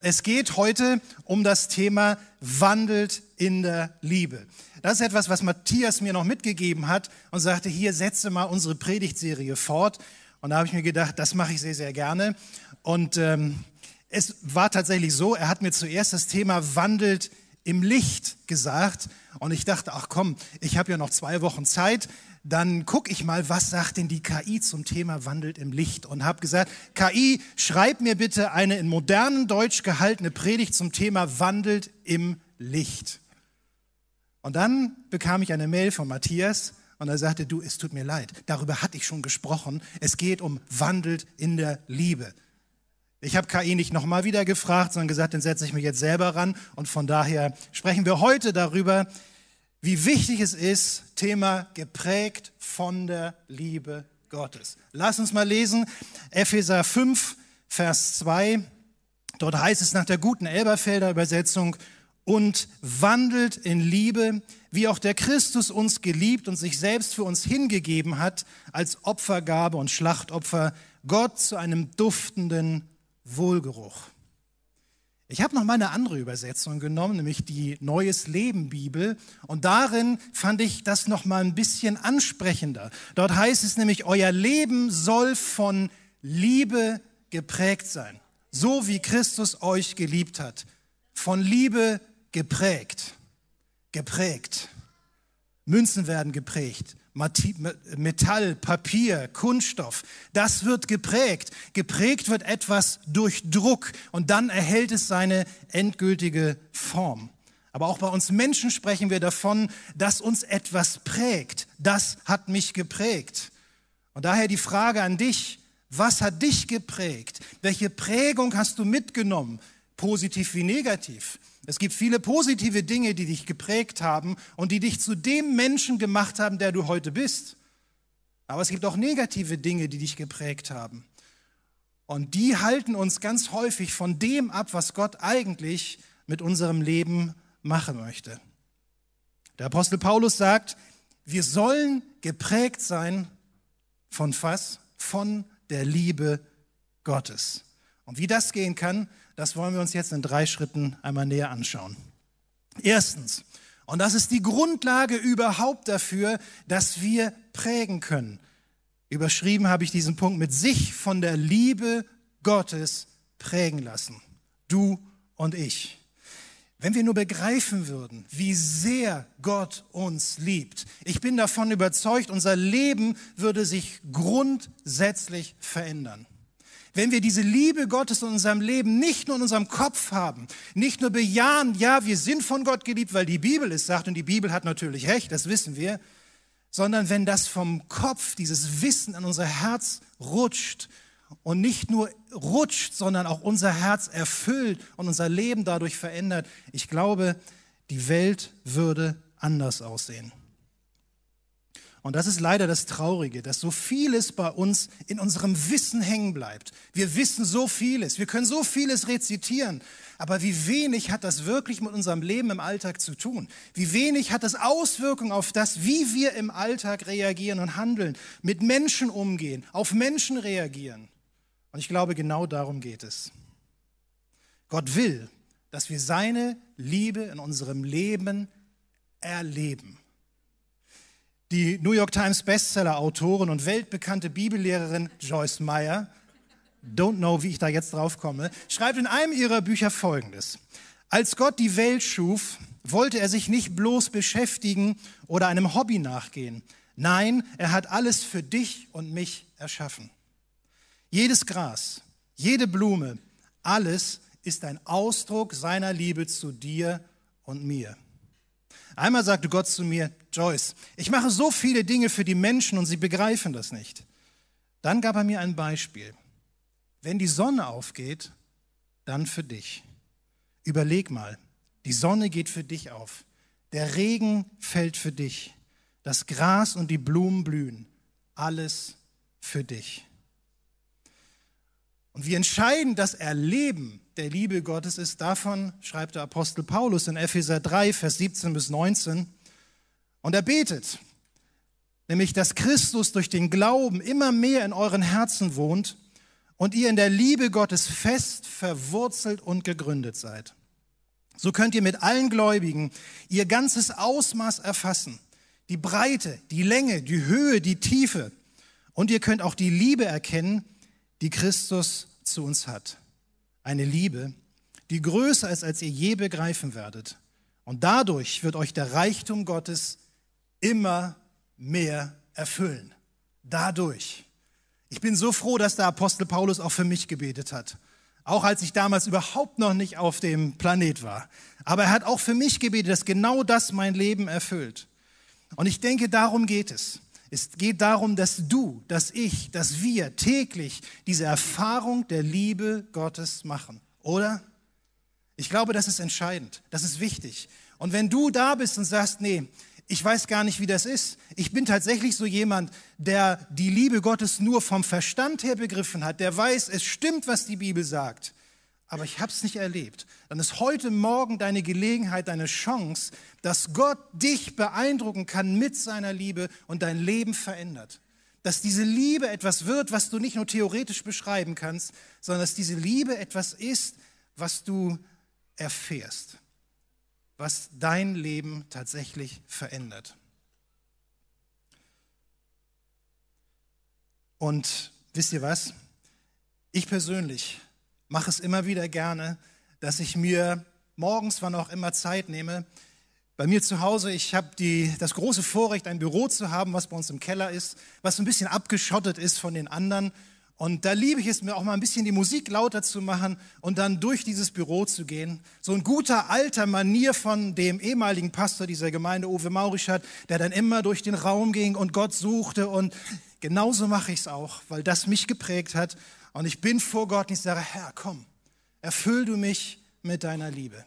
Es geht heute um das Thema wandelt in der Liebe. Das ist etwas, was Matthias mir noch mitgegeben hat und sagte, hier setze mal unsere Predigtserie fort. Und da habe ich mir gedacht, das mache ich sehr, sehr gerne. Und ähm, es war tatsächlich so, er hat mir zuerst das Thema wandelt im Licht gesagt. Und ich dachte, ach komm, ich habe ja noch zwei Wochen Zeit dann gucke ich mal, was sagt denn die KI zum Thema Wandelt im Licht und habe gesagt, KI, schreib mir bitte eine in modernem Deutsch gehaltene Predigt zum Thema Wandelt im Licht. Und dann bekam ich eine Mail von Matthias und er sagte, du, es tut mir leid, darüber hatte ich schon gesprochen. Es geht um Wandelt in der Liebe. Ich habe KI nicht nochmal wieder gefragt, sondern gesagt, dann setze ich mich jetzt selber ran. Und von daher sprechen wir heute darüber, wie wichtig es ist, Thema geprägt von der Liebe Gottes. Lass uns mal lesen, Epheser 5, Vers 2. Dort heißt es nach der guten Elberfelder Übersetzung, und wandelt in Liebe, wie auch der Christus uns geliebt und sich selbst für uns hingegeben hat, als Opfergabe und Schlachtopfer, Gott zu einem duftenden Wohlgeruch. Ich habe noch mal eine andere Übersetzung genommen, nämlich die Neues Leben Bibel. Und darin fand ich das noch mal ein bisschen ansprechender. Dort heißt es nämlich, euer Leben soll von Liebe geprägt sein. So wie Christus euch geliebt hat. Von Liebe geprägt. Geprägt. Münzen werden geprägt. Metall, Papier, Kunststoff, das wird geprägt. Geprägt wird etwas durch Druck und dann erhält es seine endgültige Form. Aber auch bei uns Menschen sprechen wir davon, dass uns etwas prägt. Das hat mich geprägt. Und daher die Frage an dich, was hat dich geprägt? Welche Prägung hast du mitgenommen, positiv wie negativ? Es gibt viele positive Dinge, die dich geprägt haben und die dich zu dem Menschen gemacht haben, der du heute bist. Aber es gibt auch negative Dinge, die dich geprägt haben. Und die halten uns ganz häufig von dem ab, was Gott eigentlich mit unserem Leben machen möchte. Der Apostel Paulus sagt, wir sollen geprägt sein von was? Von der Liebe Gottes. Und wie das gehen kann, das wollen wir uns jetzt in drei Schritten einmal näher anschauen. Erstens, und das ist die Grundlage überhaupt dafür, dass wir prägen können. Überschrieben habe ich diesen Punkt mit sich von der Liebe Gottes prägen lassen. Du und ich. Wenn wir nur begreifen würden, wie sehr Gott uns liebt, ich bin davon überzeugt, unser Leben würde sich grundsätzlich verändern. Wenn wir diese Liebe Gottes in unserem Leben nicht nur in unserem Kopf haben, nicht nur bejahen, ja, wir sind von Gott geliebt, weil die Bibel es sagt, und die Bibel hat natürlich recht, das wissen wir, sondern wenn das vom Kopf, dieses Wissen an unser Herz rutscht und nicht nur rutscht, sondern auch unser Herz erfüllt und unser Leben dadurch verändert, ich glaube, die Welt würde anders aussehen. Und das ist leider das Traurige, dass so vieles bei uns in unserem Wissen hängen bleibt. Wir wissen so vieles, wir können so vieles rezitieren, aber wie wenig hat das wirklich mit unserem Leben im Alltag zu tun? Wie wenig hat das Auswirkungen auf das, wie wir im Alltag reagieren und handeln, mit Menschen umgehen, auf Menschen reagieren? Und ich glaube, genau darum geht es. Gott will, dass wir seine Liebe in unserem Leben erleben. Die New York Times Bestseller-Autorin und weltbekannte Bibellehrerin Joyce Meyer, don't know, wie ich da jetzt drauf komme, schreibt in einem ihrer Bücher Folgendes. Als Gott die Welt schuf, wollte er sich nicht bloß beschäftigen oder einem Hobby nachgehen. Nein, er hat alles für dich und mich erschaffen. Jedes Gras, jede Blume, alles ist ein Ausdruck seiner Liebe zu dir und mir. Einmal sagte Gott zu mir, Joyce, ich mache so viele Dinge für die Menschen und sie begreifen das nicht. Dann gab er mir ein Beispiel. Wenn die Sonne aufgeht, dann für dich. Überleg mal, die Sonne geht für dich auf. Der Regen fällt für dich. Das Gras und die Blumen blühen. Alles für dich. Und wie entscheidend das Erleben der Liebe Gottes ist, davon schreibt der Apostel Paulus in Epheser 3, Vers 17 bis 19. Und er betet, nämlich dass Christus durch den Glauben immer mehr in euren Herzen wohnt und ihr in der Liebe Gottes fest verwurzelt und gegründet seid. So könnt ihr mit allen Gläubigen ihr ganzes Ausmaß erfassen, die Breite, die Länge, die Höhe, die Tiefe. Und ihr könnt auch die Liebe erkennen, die Christus zu uns hat. Eine Liebe, die größer ist, als ihr je begreifen werdet. Und dadurch wird euch der Reichtum Gottes immer mehr erfüllen. Dadurch. Ich bin so froh, dass der Apostel Paulus auch für mich gebetet hat. Auch als ich damals überhaupt noch nicht auf dem Planet war. Aber er hat auch für mich gebetet, dass genau das mein Leben erfüllt. Und ich denke, darum geht es. Es geht darum, dass du, dass ich, dass wir täglich diese Erfahrung der Liebe Gottes machen. Oder? Ich glaube, das ist entscheidend. Das ist wichtig. Und wenn du da bist und sagst, nee, ich weiß gar nicht, wie das ist. Ich bin tatsächlich so jemand, der die Liebe Gottes nur vom Verstand her begriffen hat, der weiß, es stimmt, was die Bibel sagt, aber ich habe es nicht erlebt. Dann ist heute Morgen deine Gelegenheit, deine Chance, dass Gott dich beeindrucken kann mit seiner Liebe und dein Leben verändert. Dass diese Liebe etwas wird, was du nicht nur theoretisch beschreiben kannst, sondern dass diese Liebe etwas ist, was du erfährst was dein Leben tatsächlich verändert. Und wisst ihr was? Ich persönlich mache es immer wieder gerne, dass ich mir morgens, wann auch immer Zeit nehme, bei mir zu Hause, ich habe das große Vorrecht, ein Büro zu haben, was bei uns im Keller ist, was ein bisschen abgeschottet ist von den anderen und da liebe ich es mir auch mal ein bisschen die Musik lauter zu machen und dann durch dieses Büro zu gehen. So ein guter alter Manier von dem ehemaligen Pastor dieser Gemeinde, Uwe Maurischat, der dann immer durch den Raum ging und Gott suchte. Und genauso mache ich es auch, weil das mich geprägt hat. Und ich bin vor Gott und ich sage, Herr, komm, erfüll du mich mit deiner Liebe.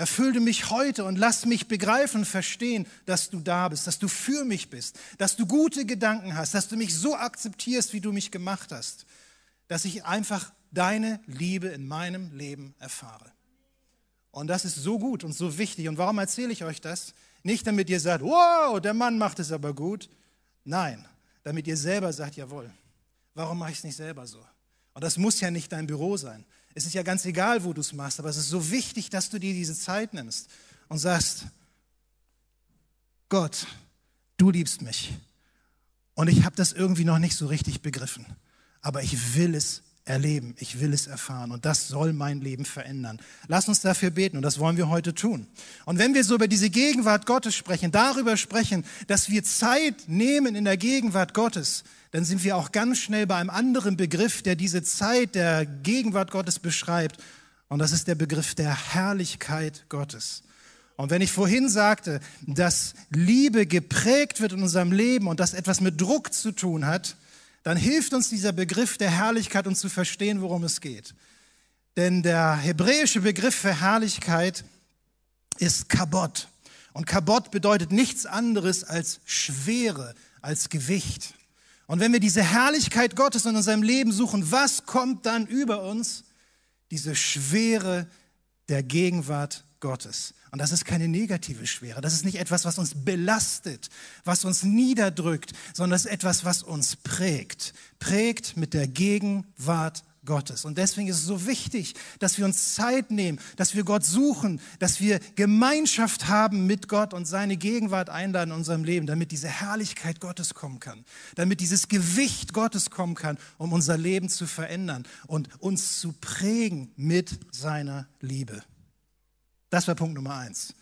Erfülle mich heute und lass mich begreifen verstehen, dass du da bist, dass du für mich bist, dass du gute Gedanken hast, dass du mich so akzeptierst, wie du mich gemacht hast, dass ich einfach deine Liebe in meinem Leben erfahre. Und das ist so gut und so wichtig. Und warum erzähle ich euch das? Nicht damit ihr sagt, wow, der Mann macht es aber gut. Nein, damit ihr selber sagt, jawohl, warum mache ich es nicht selber so? Und das muss ja nicht dein Büro sein. Es ist ja ganz egal, wo du es machst, aber es ist so wichtig, dass du dir diese Zeit nimmst und sagst, Gott, du liebst mich. Und ich habe das irgendwie noch nicht so richtig begriffen, aber ich will es erleben, ich will es erfahren und das soll mein Leben verändern. Lass uns dafür beten und das wollen wir heute tun. Und wenn wir so über diese Gegenwart Gottes sprechen, darüber sprechen, dass wir Zeit nehmen in der Gegenwart Gottes, dann sind wir auch ganz schnell bei einem anderen Begriff, der diese Zeit der Gegenwart Gottes beschreibt und das ist der Begriff der Herrlichkeit Gottes. Und wenn ich vorhin sagte, dass Liebe geprägt wird in unserem Leben und das etwas mit Druck zu tun hat, dann hilft uns dieser Begriff der Herrlichkeit, um zu verstehen, worum es geht. Denn der hebräische Begriff für Herrlichkeit ist Kabot. Und Kabot bedeutet nichts anderes als Schwere, als Gewicht. Und wenn wir diese Herrlichkeit Gottes in unserem Leben suchen, was kommt dann über uns? Diese Schwere der Gegenwart Gottes. Und das ist keine negative Schwere. Das ist nicht etwas, was uns belastet, was uns niederdrückt, sondern das ist etwas, was uns prägt. Prägt mit der Gegenwart Gottes. Und deswegen ist es so wichtig, dass wir uns Zeit nehmen, dass wir Gott suchen, dass wir Gemeinschaft haben mit Gott und seine Gegenwart einladen in unserem Leben, damit diese Herrlichkeit Gottes kommen kann, damit dieses Gewicht Gottes kommen kann, um unser Leben zu verändern und uns zu prägen mit seiner Liebe. Das war Punkt Nummer eins.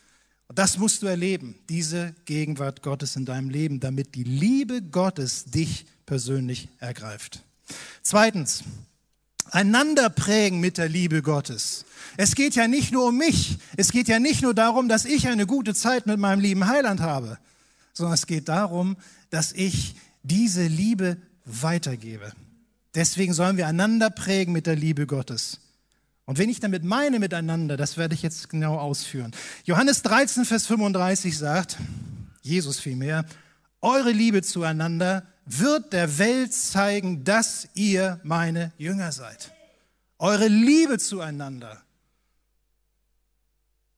Und das musst du erleben, diese Gegenwart Gottes in deinem Leben, damit die Liebe Gottes dich persönlich ergreift. Zweitens, einander prägen mit der Liebe Gottes. Es geht ja nicht nur um mich. Es geht ja nicht nur darum, dass ich eine gute Zeit mit meinem lieben Heiland habe, sondern es geht darum, dass ich diese Liebe weitergebe. Deswegen sollen wir einander prägen mit der Liebe Gottes. Und wenn ich damit meine miteinander, das werde ich jetzt genau ausführen. Johannes 13, Vers 35 sagt, Jesus vielmehr, eure Liebe zueinander wird der Welt zeigen, dass ihr meine Jünger seid. Eure Liebe zueinander.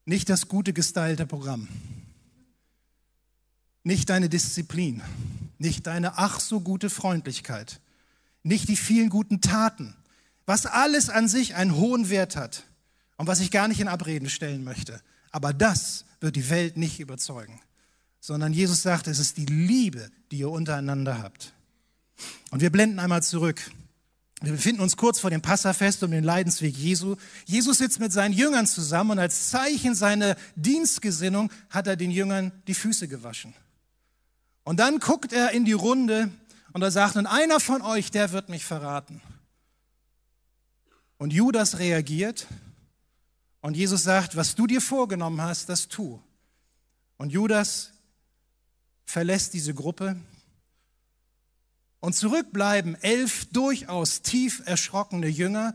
Nicht das gute gestylte Programm. Nicht deine Disziplin. Nicht deine ach so gute Freundlichkeit. Nicht die vielen guten Taten was alles an sich einen hohen Wert hat und was ich gar nicht in Abreden stellen möchte. Aber das wird die Welt nicht überzeugen, sondern Jesus sagt, es ist die Liebe, die ihr untereinander habt. Und wir blenden einmal zurück. Wir befinden uns kurz vor dem Passafest um den Leidensweg Jesu. Jesus sitzt mit seinen Jüngern zusammen und als Zeichen seiner Dienstgesinnung hat er den Jüngern die Füße gewaschen. Und dann guckt er in die Runde und er sagt, und einer von euch, der wird mich verraten. Und Judas reagiert und Jesus sagt, was du dir vorgenommen hast, das tu. Und Judas verlässt diese Gruppe und zurückbleiben elf durchaus tief erschrockene Jünger,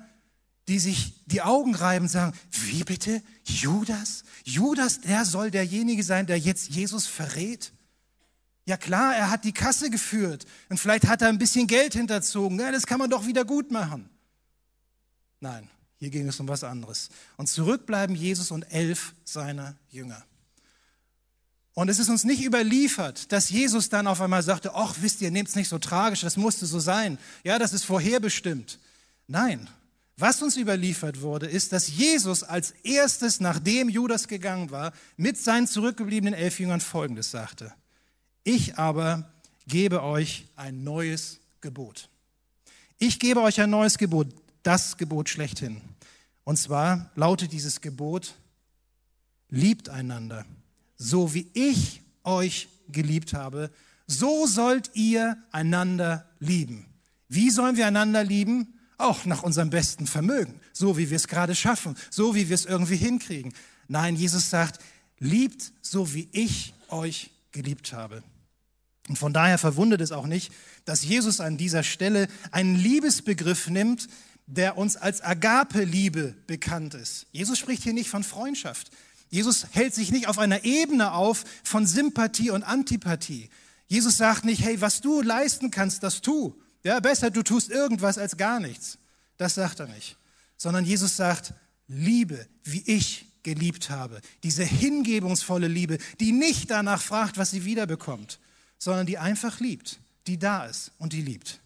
die sich die Augen reiben und sagen, wie bitte? Judas? Judas, der soll derjenige sein, der jetzt Jesus verrät? Ja klar, er hat die Kasse geführt und vielleicht hat er ein bisschen Geld hinterzogen. Ja, das kann man doch wieder gut machen. Nein, hier ging es um was anderes. Und zurückbleiben Jesus und elf seiner Jünger. Und es ist uns nicht überliefert, dass Jesus dann auf einmal sagte, ach, wisst ihr, nehmt es nicht so tragisch, das musste so sein. Ja, das ist vorherbestimmt. Nein, was uns überliefert wurde, ist, dass Jesus als erstes, nachdem Judas gegangen war, mit seinen zurückgebliebenen elf Jüngern Folgendes sagte. Ich aber gebe euch ein neues Gebot. Ich gebe euch ein neues Gebot, das Gebot schlechthin. Und zwar lautet dieses Gebot, liebt einander so wie ich euch geliebt habe, so sollt ihr einander lieben. Wie sollen wir einander lieben? Auch nach unserem besten Vermögen, so wie wir es gerade schaffen, so wie wir es irgendwie hinkriegen. Nein, Jesus sagt, liebt so wie ich euch geliebt habe. Und von daher verwundert es auch nicht, dass Jesus an dieser Stelle einen Liebesbegriff nimmt, der uns als Agape-Liebe bekannt ist. Jesus spricht hier nicht von Freundschaft. Jesus hält sich nicht auf einer Ebene auf von Sympathie und Antipathie. Jesus sagt nicht, hey, was du leisten kannst, das tu. Ja, besser du tust irgendwas als gar nichts. Das sagt er nicht. Sondern Jesus sagt, Liebe, wie ich geliebt habe. Diese hingebungsvolle Liebe, die nicht danach fragt, was sie wiederbekommt, sondern die einfach liebt, die da ist und die liebt.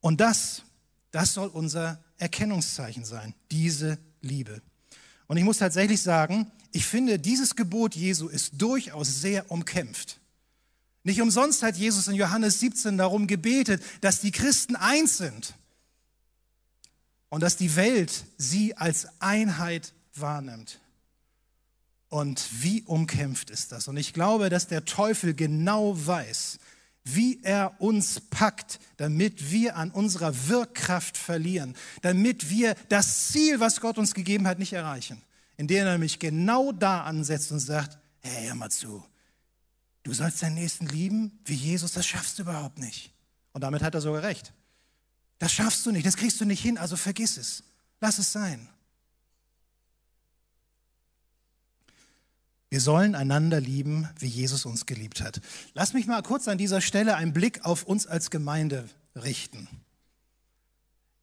Und das, das soll unser Erkennungszeichen sein, diese Liebe. Und ich muss tatsächlich sagen, ich finde, dieses Gebot Jesu ist durchaus sehr umkämpft. Nicht umsonst hat Jesus in Johannes 17 darum gebetet, dass die Christen eins sind und dass die Welt sie als Einheit wahrnimmt. Und wie umkämpft ist das? Und ich glaube, dass der Teufel genau weiß, wie er uns packt, damit wir an unserer Wirkkraft verlieren, damit wir das Ziel, was Gott uns gegeben hat, nicht erreichen. Indem er nämlich genau da ansetzt und sagt, hey, hör mal zu, du sollst deinen Nächsten lieben wie Jesus, das schaffst du überhaupt nicht. Und damit hat er sogar recht. Das schaffst du nicht, das kriegst du nicht hin, also vergiss es. Lass es sein. Wir sollen einander lieben, wie Jesus uns geliebt hat. Lass mich mal kurz an dieser Stelle einen Blick auf uns als Gemeinde richten.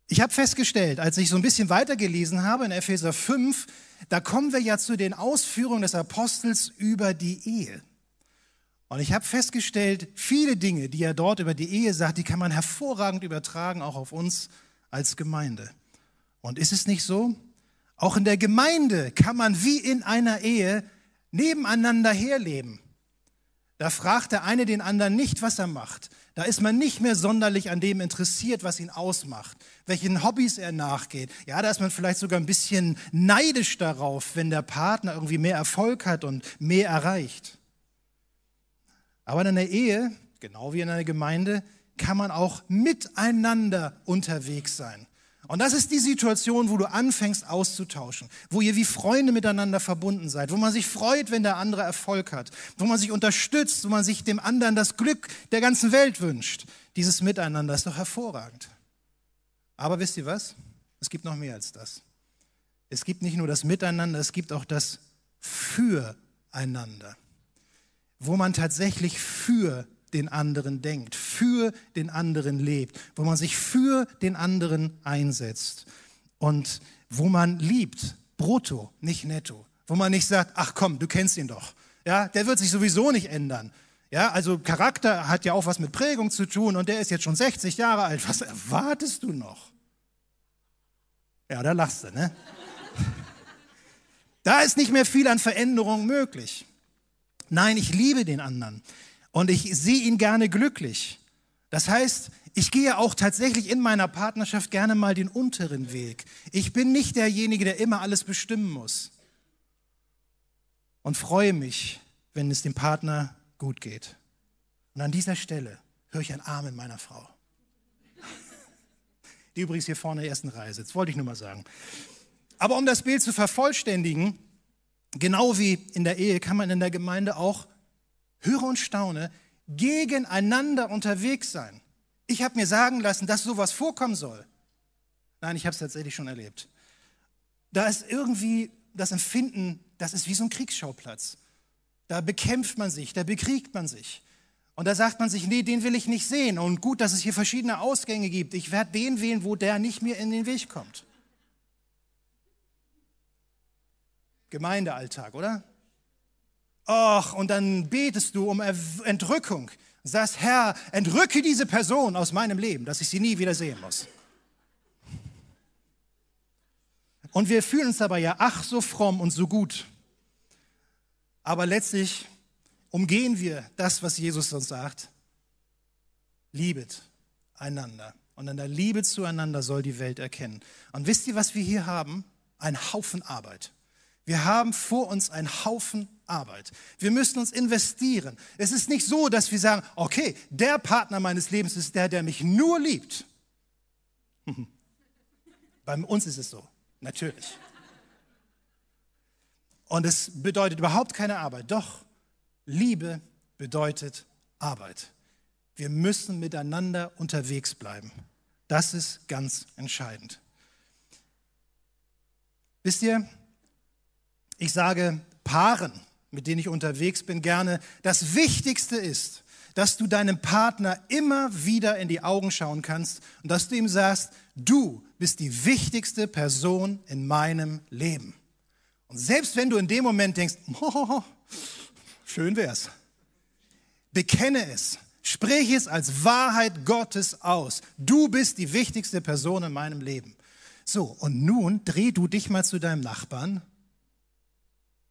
Ich habe festgestellt, als ich so ein bisschen weitergelesen habe in Epheser 5, da kommen wir ja zu den Ausführungen des Apostels über die Ehe. Und ich habe festgestellt, viele Dinge, die er dort über die Ehe sagt, die kann man hervorragend übertragen, auch auf uns als Gemeinde. Und ist es nicht so? Auch in der Gemeinde kann man wie in einer Ehe nebeneinander herleben. Da fragt der eine den anderen nicht, was er macht. Da ist man nicht mehr sonderlich an dem interessiert, was ihn ausmacht, welchen Hobbys er nachgeht. Ja, da ist man vielleicht sogar ein bisschen neidisch darauf, wenn der Partner irgendwie mehr Erfolg hat und mehr erreicht. Aber in einer Ehe, genau wie in einer Gemeinde, kann man auch miteinander unterwegs sein. Und das ist die Situation, wo du anfängst auszutauschen, wo ihr wie Freunde miteinander verbunden seid, wo man sich freut, wenn der andere Erfolg hat, wo man sich unterstützt, wo man sich dem anderen das Glück der ganzen Welt wünscht. Dieses Miteinander ist doch hervorragend. Aber wisst ihr was? Es gibt noch mehr als das. Es gibt nicht nur das Miteinander, es gibt auch das Füreinander, wo man tatsächlich für den anderen denkt, für den anderen lebt, wo man sich für den anderen einsetzt und wo man liebt, brutto, nicht netto, wo man nicht sagt, ach komm, du kennst ihn doch. Ja, der wird sich sowieso nicht ändern. Ja, also Charakter hat ja auch was mit Prägung zu tun und der ist jetzt schon 60 Jahre alt. Was erwartest du noch? Ja, da lachst du, ne? Da ist nicht mehr viel an Veränderung möglich. Nein, ich liebe den anderen und ich sehe ihn gerne glücklich. Das heißt, ich gehe auch tatsächlich in meiner Partnerschaft gerne mal den unteren Weg. Ich bin nicht derjenige, der immer alles bestimmen muss. Und freue mich, wenn es dem Partner gut geht. Und an dieser Stelle höre ich ein Amen meiner Frau. Die übrigens hier vorne in der ersten Reihe sitzt, wollte ich nur mal sagen. Aber um das Bild zu vervollständigen, genau wie in der Ehe kann man in der Gemeinde auch, höre und staune, gegeneinander unterwegs sein. Ich habe mir sagen lassen, dass sowas vorkommen soll. Nein, ich habe es tatsächlich schon erlebt. Da ist irgendwie das Empfinden, das ist wie so ein Kriegsschauplatz. Da bekämpft man sich, da bekriegt man sich. Und da sagt man sich, nee, den will ich nicht sehen. Und gut, dass es hier verschiedene Ausgänge gibt. Ich werde den wählen, wo der nicht mir in den Weg kommt. Gemeindealltag, oder? Och, und dann betest du um Entrückung. Sagst, Herr, entrücke diese Person aus meinem Leben, dass ich sie nie wieder sehen muss. Und wir fühlen uns dabei ja ach so fromm und so gut. Aber letztlich umgehen wir das, was Jesus uns sagt. Liebet einander. Und an der Liebe zueinander soll die Welt erkennen. Und wisst ihr, was wir hier haben? Ein Haufen Arbeit. Wir haben vor uns einen Haufen Arbeit. Wir müssen uns investieren. Es ist nicht so, dass wir sagen, okay, der Partner meines Lebens ist der, der mich nur liebt. Bei uns ist es so, natürlich. Und es bedeutet überhaupt keine Arbeit. Doch, Liebe bedeutet Arbeit. Wir müssen miteinander unterwegs bleiben. Das ist ganz entscheidend. Wisst ihr, ich sage Paaren, mit denen ich unterwegs bin, gerne, das Wichtigste ist, dass du deinem Partner immer wieder in die Augen schauen kannst und dass du ihm sagst, du bist die wichtigste Person in meinem Leben. Und selbst wenn du in dem Moment denkst, oh, schön wär's, bekenne es, sprich es als Wahrheit Gottes aus. Du bist die wichtigste Person in meinem Leben. So, und nun dreh du dich mal zu deinem Nachbarn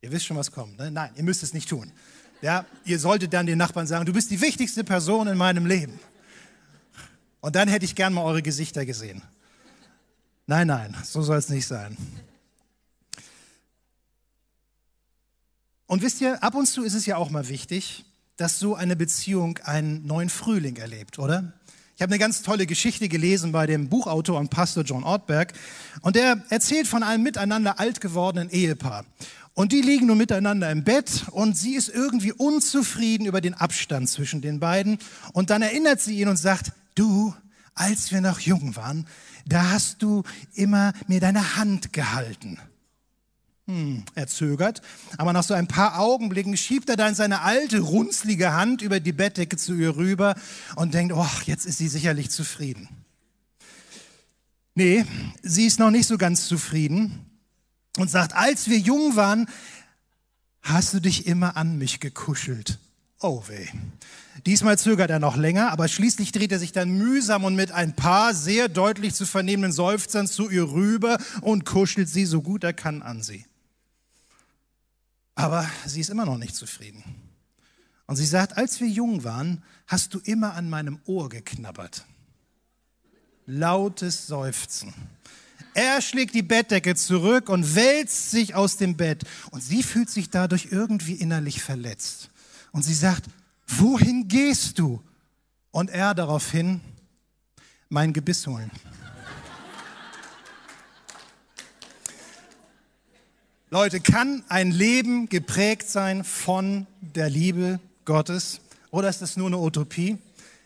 Ihr wisst schon, was kommt. Ne? Nein, ihr müsst es nicht tun. Ja, ihr solltet dann den Nachbarn sagen, du bist die wichtigste Person in meinem Leben. Und dann hätte ich gern mal eure Gesichter gesehen. Nein, nein, so soll es nicht sein. Und wisst ihr, ab und zu ist es ja auch mal wichtig, dass so eine Beziehung einen neuen Frühling erlebt, oder? Ich habe eine ganz tolle Geschichte gelesen bei dem Buchautor und Pastor John Ortberg. Und der erzählt von einem miteinander alt gewordenen Ehepaar. Und die liegen nun miteinander im Bett und sie ist irgendwie unzufrieden über den Abstand zwischen den beiden. Und dann erinnert sie ihn und sagt, du, als wir noch jung waren, da hast du immer mir deine Hand gehalten. Hm, er zögert, aber nach so ein paar Augenblicken schiebt er dann seine alte, runzlige Hand über die Bettdecke zu ihr rüber und denkt, oh, jetzt ist sie sicherlich zufrieden. Nee, sie ist noch nicht so ganz zufrieden und sagt, als wir jung waren, hast du dich immer an mich gekuschelt. Oh weh. Diesmal zögert er noch länger, aber schließlich dreht er sich dann mühsam und mit ein paar sehr deutlich zu vernehmenden Seufzern zu ihr rüber und kuschelt sie so gut er kann an sie. Aber sie ist immer noch nicht zufrieden. Und sie sagt, als wir jung waren, hast du immer an meinem Ohr geknabbert. Lautes Seufzen. Er schlägt die Bettdecke zurück und wälzt sich aus dem Bett. Und sie fühlt sich dadurch irgendwie innerlich verletzt. Und sie sagt, wohin gehst du? Und er daraufhin, mein Gebiss holen. Leute, kann ein Leben geprägt sein von der Liebe Gottes? Oder ist das nur eine Utopie?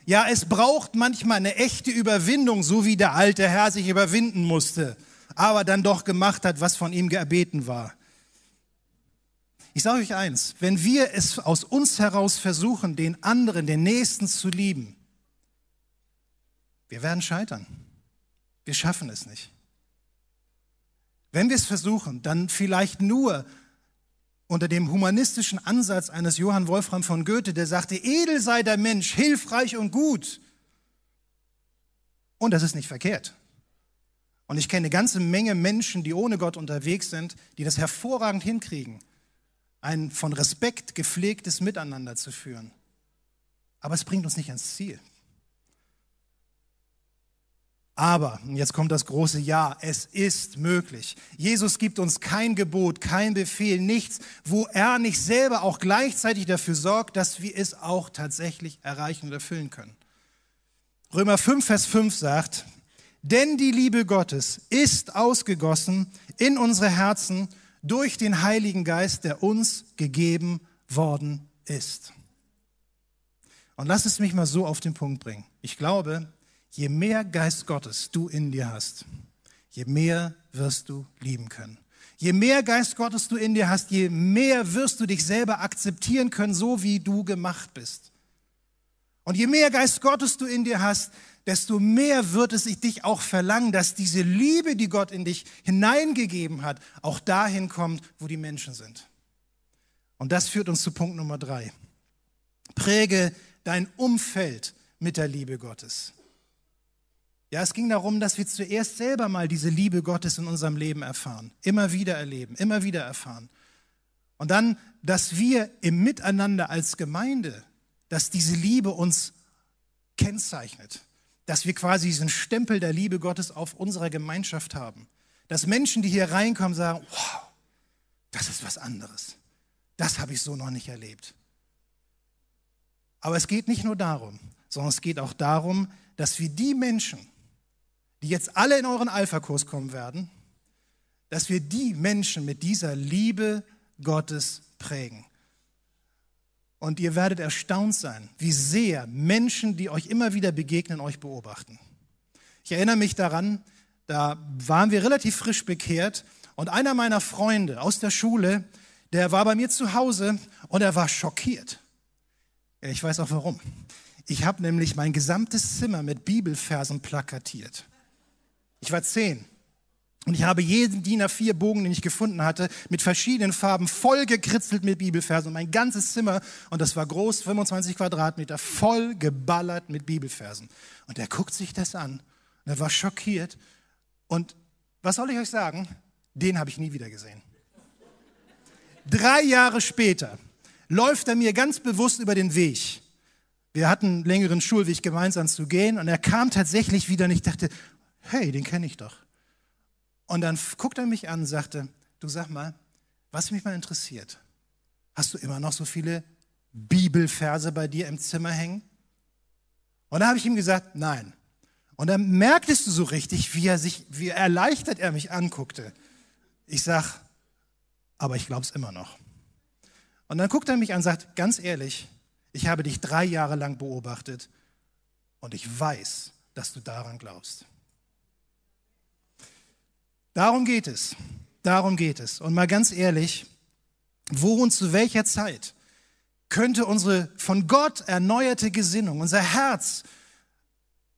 Ja, es braucht manchmal eine echte Überwindung, so wie der alte Herr sich überwinden musste, aber dann doch gemacht hat, was von ihm erbeten war. Ich sage euch eins, wenn wir es aus uns heraus versuchen, den anderen, den Nächsten zu lieben, wir werden scheitern. Wir schaffen es nicht. Wenn wir es versuchen, dann vielleicht nur unter dem humanistischen Ansatz eines Johann Wolfram von Goethe, der sagte, edel sei der Mensch, hilfreich und gut. Und das ist nicht verkehrt. Und ich kenne eine ganze Menge Menschen, die ohne Gott unterwegs sind, die das hervorragend hinkriegen, ein von Respekt gepflegtes Miteinander zu führen. Aber es bringt uns nicht ans Ziel. Aber, jetzt kommt das große Ja, es ist möglich. Jesus gibt uns kein Gebot, kein Befehl, nichts, wo er nicht selber auch gleichzeitig dafür sorgt, dass wir es auch tatsächlich erreichen und erfüllen können. Römer 5, Vers 5 sagt, denn die Liebe Gottes ist ausgegossen in unsere Herzen durch den Heiligen Geist, der uns gegeben worden ist. Und lass es mich mal so auf den Punkt bringen. Ich glaube, je mehr Geist Gottes du in dir hast, je mehr wirst du lieben können. Je mehr Geist Gottes du in dir hast, je mehr wirst du dich selber akzeptieren können, so wie du gemacht bist. Und je mehr Geist Gottes du in dir hast, desto mehr wird es dich auch verlangen, dass diese Liebe, die Gott in dich hineingegeben hat, auch dahin kommt, wo die Menschen sind. Und das führt uns zu Punkt Nummer drei. Präge dein Umfeld mit der Liebe Gottes. Ja, es ging darum, dass wir zuerst selber mal diese Liebe Gottes in unserem Leben erfahren, immer wieder erleben, immer wieder erfahren. Und dann, dass wir im Miteinander als Gemeinde, dass diese Liebe uns kennzeichnet, dass wir quasi diesen Stempel der Liebe Gottes auf unserer Gemeinschaft haben. Dass Menschen, die hier reinkommen, sagen, wow, das ist was anderes. Das habe ich so noch nicht erlebt. Aber es geht nicht nur darum, sondern es geht auch darum, dass wir die Menschen, die jetzt alle in euren Alpha-Kurs kommen werden, dass wir die Menschen mit dieser Liebe Gottes prägen. Und ihr werdet erstaunt sein, wie sehr Menschen, die euch immer wieder begegnen, euch beobachten. Ich erinnere mich daran, da waren wir relativ frisch bekehrt und einer meiner Freunde aus der Schule, der war bei mir zu Hause und er war schockiert. Ich weiß auch warum. Ich habe nämlich mein gesamtes Zimmer mit Bibelversen plakatiert. Ich war zehn. Und ich habe jeden DIN A4-Bogen, den ich gefunden hatte, mit verschiedenen Farben voll gekritzelt mit Bibelversen. Und mein ganzes Zimmer, und das war groß, 25 Quadratmeter, voll geballert mit Bibelversen. Und er guckt sich das an. Und er war schockiert. Und was soll ich euch sagen? Den habe ich nie wieder gesehen. Drei Jahre später läuft er mir ganz bewusst über den Weg. Wir hatten einen längeren Schulweg gemeinsam zu gehen und er kam tatsächlich wieder und ich dachte, hey, den kenne ich doch. Und dann guckt er mich an und sagte, du sag mal, was mich mal interessiert, hast du immer noch so viele Bibelverse bei dir im Zimmer hängen? Und da habe ich ihm gesagt, nein. Und dann merktest du so richtig, wie er sich, wie erleichtert er mich anguckte. Ich sag, aber ich glaube es immer noch. Und dann guckt er mich an und sagt, ganz ehrlich, ich habe dich drei Jahre lang beobachtet und ich weiß, dass du daran glaubst. Darum geht es. Darum geht es. Und mal ganz ehrlich, wo und zu welcher Zeit könnte unsere von Gott erneuerte Gesinnung, unser Herz,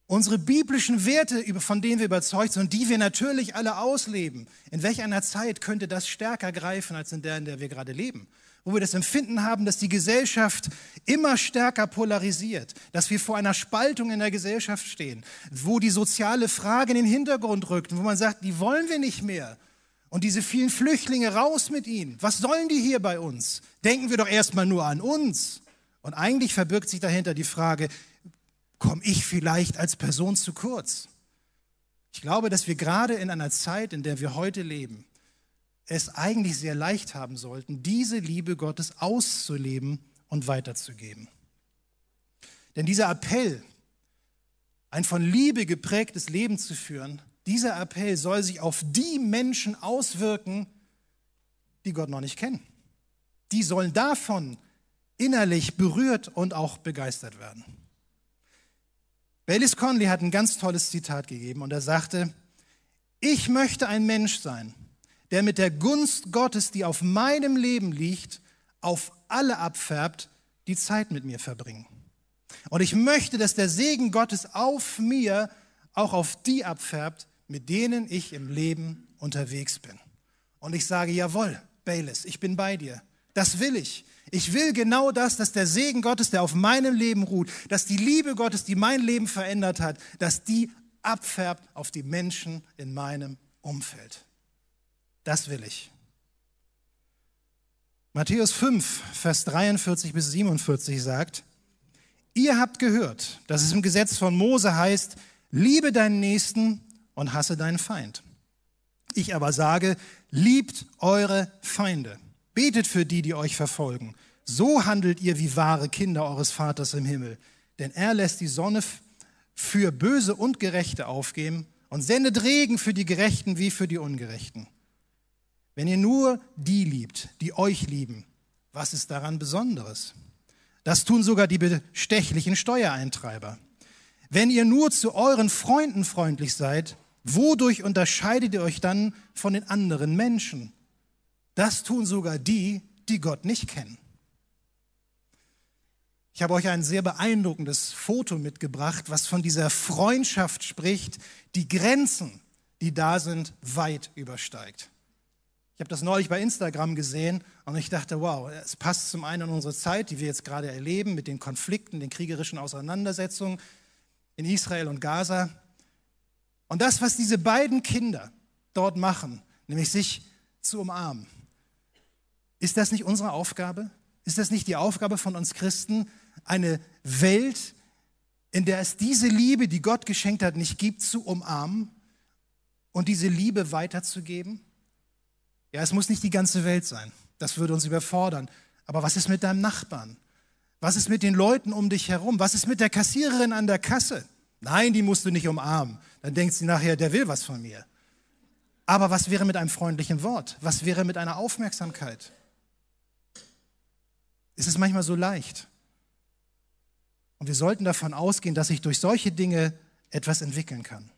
unsere biblischen Werte, von denen wir überzeugt sind und die wir natürlich alle ausleben, in welch einer Zeit könnte das stärker greifen als in der, in der wir gerade leben? Wo wir das Empfinden haben, dass die Gesellschaft immer stärker polarisiert, dass wir vor einer Spaltung in der Gesellschaft stehen, wo die soziale Frage in den Hintergrund rückt, wo man sagt, die wollen wir nicht mehr. Und diese vielen Flüchtlinge raus mit ihnen. Was sollen die hier bei uns? Denken wir doch erstmal nur an uns. Und eigentlich verbirgt sich dahinter die Frage, komme ich vielleicht als Person zu kurz? Ich glaube, dass wir gerade in einer Zeit, in der wir heute leben, es eigentlich sehr leicht haben sollten, diese Liebe Gottes auszuleben und weiterzugeben. Denn dieser Appell, ein von Liebe geprägtes Leben zu führen, dieser Appell soll sich auf die Menschen auswirken, die Gott noch nicht kennen. Die sollen davon innerlich berührt und auch begeistert werden. Baylis Conley hat ein ganz tolles Zitat gegeben und er sagte, ich möchte ein Mensch sein, der mit der Gunst Gottes, die auf meinem Leben liegt, auf alle abfärbt, die Zeit mit mir verbringen. Und ich möchte, dass der Segen Gottes auf mir auch auf die abfärbt, mit denen ich im Leben unterwegs bin. Und ich sage, jawohl, Baylis, ich bin bei dir. Das will ich. Ich will genau das, dass der Segen Gottes, der auf meinem Leben ruht, dass die Liebe Gottes, die mein Leben verändert hat, dass die abfärbt auf die Menschen in meinem Umfeld. Das will ich. Matthäus 5, Vers 43 bis 47 sagt, ihr habt gehört, dass es im Gesetz von Mose heißt, liebe deinen Nächsten und hasse deinen Feind. Ich aber sage, liebt eure Feinde, betet für die, die euch verfolgen. So handelt ihr wie wahre Kinder eures Vaters im Himmel. Denn er lässt die Sonne für Böse und Gerechte aufgeben und sendet Regen für die Gerechten wie für die Ungerechten. Wenn ihr nur die liebt, die euch lieben, was ist daran Besonderes? Das tun sogar die bestechlichen Steuereintreiber. Wenn ihr nur zu euren Freunden freundlich seid, wodurch unterscheidet ihr euch dann von den anderen Menschen? Das tun sogar die, die Gott nicht kennen. Ich habe euch ein sehr beeindruckendes Foto mitgebracht, was von dieser Freundschaft spricht, die Grenzen, die da sind, weit übersteigt. Ich habe das neulich bei Instagram gesehen und ich dachte, wow, es passt zum einen in unsere Zeit, die wir jetzt gerade erleben, mit den Konflikten, den kriegerischen Auseinandersetzungen in Israel und Gaza. Und das, was diese beiden Kinder dort machen, nämlich sich zu umarmen, ist das nicht unsere Aufgabe? Ist das nicht die Aufgabe von uns Christen, eine Welt, in der es diese Liebe, die Gott geschenkt hat, nicht gibt, zu umarmen und diese Liebe weiterzugeben? Ja, es muss nicht die ganze Welt sein. Das würde uns überfordern. Aber was ist mit deinem Nachbarn? Was ist mit den Leuten um dich herum? Was ist mit der Kassiererin an der Kasse? Nein, die musst du nicht umarmen. Dann denkt sie nachher, der will was von mir. Aber was wäre mit einem freundlichen Wort? Was wäre mit einer Aufmerksamkeit? Ist es manchmal so leicht? Und wir sollten davon ausgehen, dass sich durch solche Dinge etwas entwickeln kann.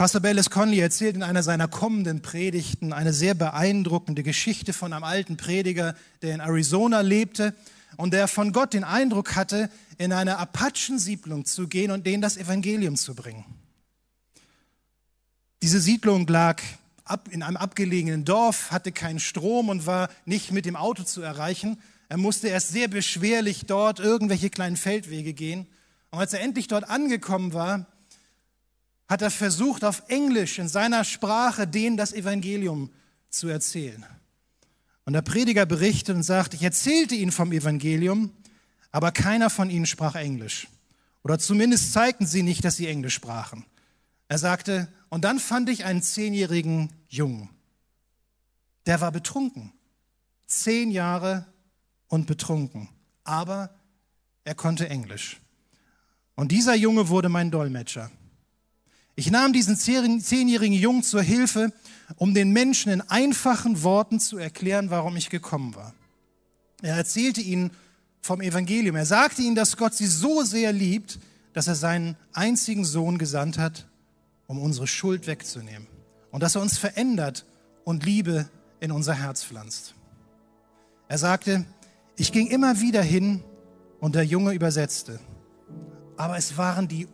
Pastor Bellis Conley erzählt in einer seiner kommenden Predigten eine sehr beeindruckende Geschichte von einem alten Prediger, der in Arizona lebte und der von Gott den Eindruck hatte, in eine Apachensiedlung zu gehen und denen das Evangelium zu bringen. Diese Siedlung lag in einem abgelegenen Dorf, hatte keinen Strom und war nicht mit dem Auto zu erreichen. Er musste erst sehr beschwerlich dort irgendwelche kleinen Feldwege gehen. Und als er endlich dort angekommen war, hat er versucht, auf Englisch in seiner Sprache denen das Evangelium zu erzählen. Und der Prediger berichtet und sagt, ich erzählte ihnen vom Evangelium, aber keiner von ihnen sprach Englisch. Oder zumindest zeigten sie nicht, dass sie Englisch sprachen. Er sagte, und dann fand ich einen zehnjährigen Jungen. Der war betrunken. Zehn Jahre und betrunken. Aber er konnte Englisch. Und dieser Junge wurde mein Dolmetscher. Ich nahm diesen zehnjährigen Jungen zur Hilfe, um den Menschen in einfachen Worten zu erklären, warum ich gekommen war. Er erzählte ihnen vom Evangelium. Er sagte ihnen, dass Gott sie so sehr liebt, dass er seinen einzigen Sohn gesandt hat, um unsere Schuld wegzunehmen. Und dass er uns verändert und Liebe in unser Herz pflanzt. Er sagte, ich ging immer wieder hin und der Junge übersetzte. Aber es waren die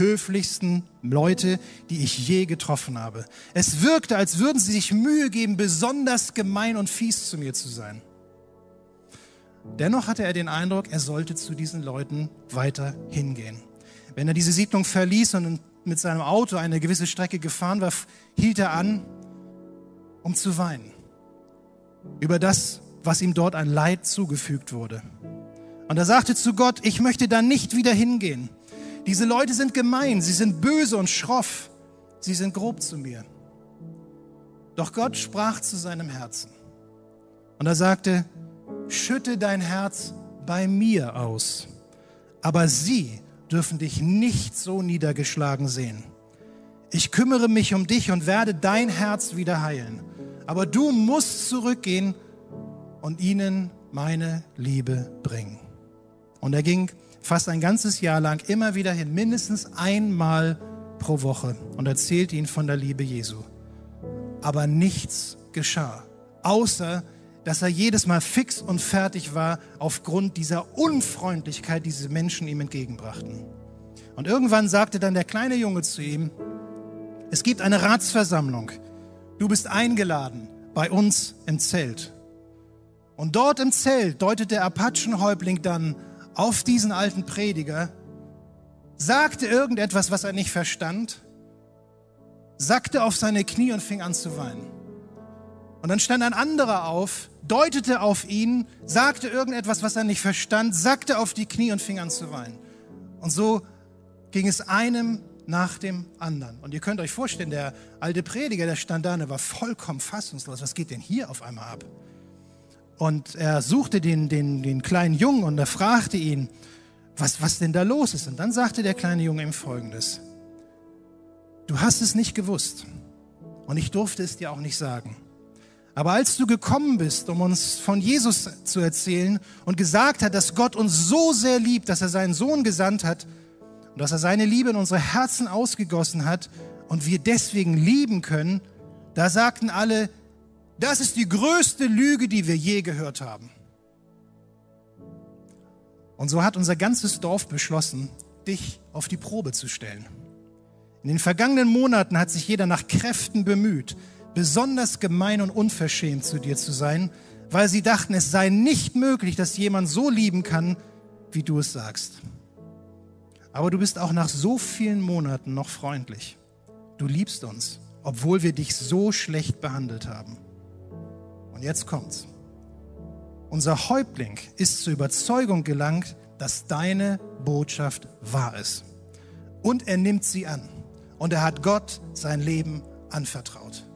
unhöflichsten Leute, die ich je getroffen habe. Es wirkte, als würden sie sich Mühe geben, besonders gemein und fies zu mir zu sein. Dennoch hatte er den Eindruck, er sollte zu diesen Leuten weiter hingehen. Wenn er diese Siedlung verließ und mit seinem Auto eine gewisse Strecke gefahren war, hielt er an, um zu weinen über das, was ihm dort an Leid zugefügt wurde. Und er sagte zu Gott, ich möchte da nicht wieder hingehen. Diese Leute sind gemein, sie sind böse und schroff, sie sind grob zu mir. Doch Gott sprach zu seinem Herzen. Und er sagte, schütte dein Herz bei mir aus, aber sie dürfen dich nicht so niedergeschlagen sehen. Ich kümmere mich um dich und werde dein Herz wieder heilen. Aber du musst zurückgehen und ihnen meine Liebe bringen. Und er ging fast ein ganzes Jahr lang immer wieder hin, mindestens einmal pro Woche und erzählte ihnen von der Liebe Jesu. Aber nichts geschah, außer dass er jedes Mal fix und fertig war aufgrund dieser Unfreundlichkeit, die diese Menschen ihm entgegenbrachten. Und irgendwann sagte dann der kleine Junge zu ihm, es gibt eine Ratsversammlung, du bist eingeladen bei uns im Zelt. Und dort im Zelt deutet der Apachenhäuptling dann auf diesen alten Prediger sagte irgendetwas, was er nicht verstand, sackte auf seine Knie und fing an zu weinen. Und dann stand ein anderer auf, deutete auf ihn, sagte irgendetwas, was er nicht verstand, sackte auf die Knie und fing an zu weinen. Und so ging es einem nach dem anderen. Und ihr könnt euch vorstellen, der alte Prediger, der stand da und war vollkommen fassungslos. Was geht denn hier auf einmal ab? Und er suchte den, den, den kleinen Jungen und er fragte ihn, was, was denn da los ist. Und dann sagte der kleine Junge ihm Folgendes. Du hast es nicht gewusst und ich durfte es dir auch nicht sagen. Aber als du gekommen bist, um uns von Jesus zu erzählen und gesagt hat, dass Gott uns so sehr liebt, dass er seinen Sohn gesandt hat, und dass er seine Liebe in unsere Herzen ausgegossen hat und wir deswegen lieben können, da sagten alle, das ist die größte Lüge, die wir je gehört haben. Und so hat unser ganzes Dorf beschlossen, dich auf die Probe zu stellen. In den vergangenen Monaten hat sich jeder nach Kräften bemüht, besonders gemein und unverschämt zu dir zu sein, weil sie dachten, es sei nicht möglich, dass jemand so lieben kann, wie du es sagst. Aber du bist auch nach so vielen Monaten noch freundlich. Du liebst uns, obwohl wir dich so schlecht behandelt haben. Und jetzt kommt's. Unser Häuptling ist zur Überzeugung gelangt, dass deine Botschaft wahr ist. Und er nimmt sie an. Und er hat Gott sein Leben anvertraut.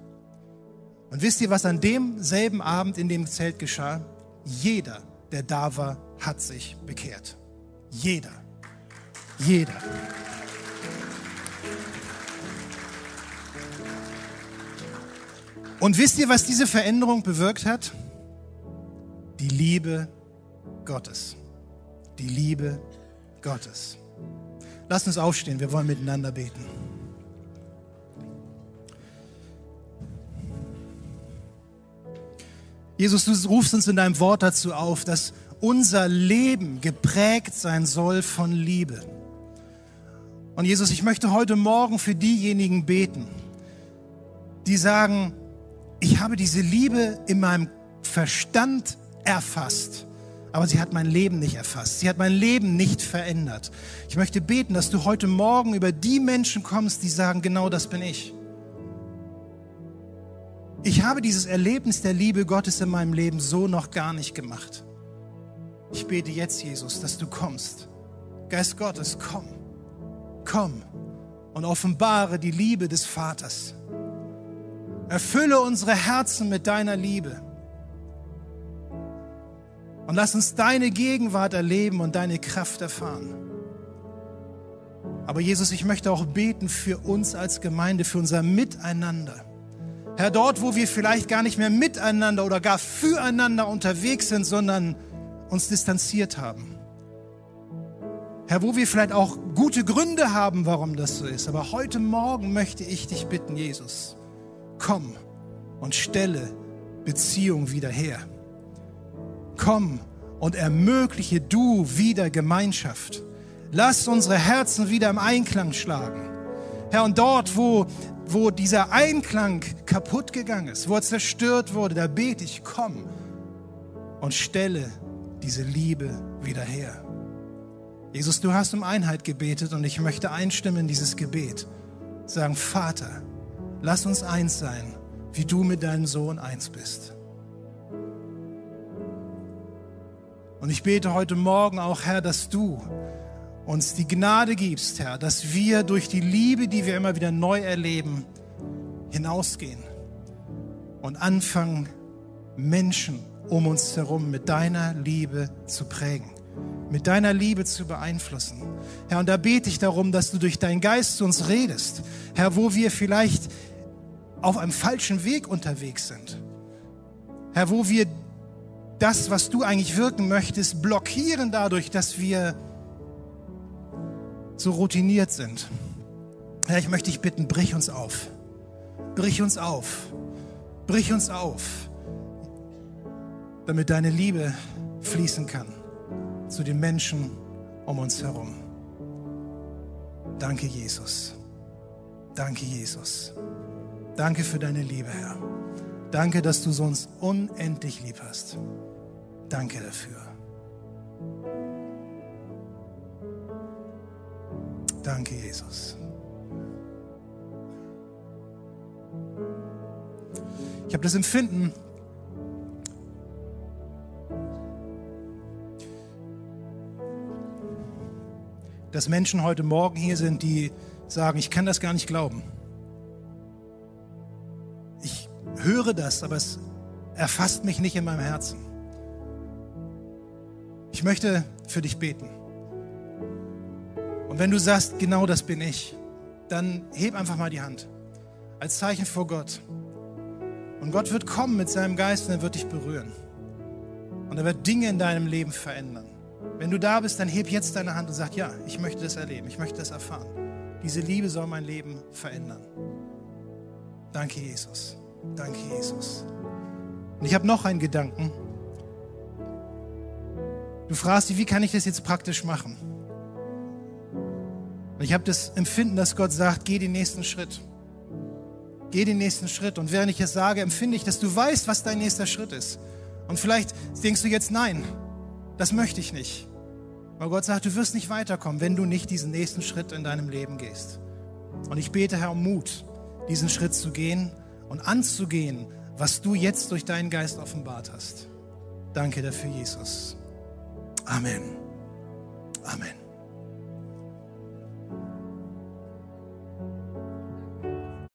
Und wisst ihr, was an demselben Abend in dem Zelt geschah? Jeder, der da war, hat sich bekehrt. Jeder. Jeder. Und wisst ihr, was diese Veränderung bewirkt hat? Die Liebe Gottes. Die Liebe Gottes. Lasst uns aufstehen, wir wollen miteinander beten. Jesus, du rufst uns in deinem Wort dazu auf, dass unser Leben geprägt sein soll von Liebe. Und Jesus, ich möchte heute Morgen für diejenigen beten, die sagen, ich habe diese Liebe in meinem Verstand erfasst, aber sie hat mein Leben nicht erfasst. Sie hat mein Leben nicht verändert. Ich möchte beten, dass du heute Morgen über die Menschen kommst, die sagen, genau das bin ich. Ich habe dieses Erlebnis der Liebe Gottes in meinem Leben so noch gar nicht gemacht. Ich bete jetzt, Jesus, dass du kommst. Geist Gottes, komm komm und offenbare die Liebe des Vaters. Erfülle unsere Herzen mit deiner Liebe. Und lass uns deine Gegenwart erleben und deine Kraft erfahren. Aber Jesus, ich möchte auch beten für uns als Gemeinde, für unser Miteinander. Herr, dort, wo wir vielleicht gar nicht mehr miteinander oder gar füreinander unterwegs sind, sondern uns distanziert haben. Herr, wo wir vielleicht auch gute Gründe haben, warum das so ist. Aber heute Morgen möchte ich dich bitten, Jesus, komm und stelle Beziehung wieder her. Komm und ermögliche du wieder Gemeinschaft. Lass unsere Herzen wieder im Einklang schlagen. Herr, und dort, wo, wo dieser Einklang kaputt gegangen ist, wo er zerstört wurde, da bete ich, komm und stelle diese Liebe wieder her. Jesus, du hast um Einheit gebetet und ich möchte einstimmen in dieses Gebet. Sagen, Vater, lass uns eins sein, wie du mit deinem Sohn eins bist. Und ich bete heute Morgen auch, Herr, dass du uns die Gnade gibst, Herr, dass wir durch die Liebe, die wir immer wieder neu erleben, hinausgehen und anfangen, Menschen um uns herum mit deiner Liebe zu prägen mit deiner Liebe zu beeinflussen. Herr, und da bete ich darum, dass du durch deinen Geist zu uns redest. Herr, wo wir vielleicht auf einem falschen Weg unterwegs sind. Herr, wo wir das, was du eigentlich wirken möchtest, blockieren dadurch, dass wir so routiniert sind. Herr, ich möchte dich bitten, brich uns auf. Brich uns auf. Brich uns auf, damit deine Liebe fließen kann zu den Menschen um uns herum. Danke, Jesus. Danke, Jesus. Danke für deine Liebe, Herr. Danke, dass du uns unendlich lieb hast. Danke dafür. Danke, Jesus. Ich habe das Empfinden, dass Menschen heute Morgen hier sind, die sagen, ich kann das gar nicht glauben. Höre das, aber es erfasst mich nicht in meinem Herzen. Ich möchte für dich beten. Und wenn du sagst, genau das bin ich, dann heb einfach mal die Hand als Zeichen vor Gott. Und Gott wird kommen mit seinem Geist und er wird dich berühren. Und er wird Dinge in deinem Leben verändern. Wenn du da bist, dann heb jetzt deine Hand und sag, ja, ich möchte das erleben, ich möchte das erfahren. Diese Liebe soll mein Leben verändern. Danke, Jesus. Danke, Jesus. Und ich habe noch einen Gedanken. Du fragst dich, wie kann ich das jetzt praktisch machen? Und ich habe das Empfinden, dass Gott sagt, geh den nächsten Schritt. Geh den nächsten Schritt. Und während ich es sage, empfinde ich, dass du weißt, was dein nächster Schritt ist. Und vielleicht denkst du jetzt, nein, das möchte ich nicht. Aber Gott sagt, du wirst nicht weiterkommen, wenn du nicht diesen nächsten Schritt in deinem Leben gehst. Und ich bete, Herr, um Mut, diesen Schritt zu gehen und anzugehen, was du jetzt durch deinen Geist offenbart hast. Danke dafür, Jesus. Amen. Amen.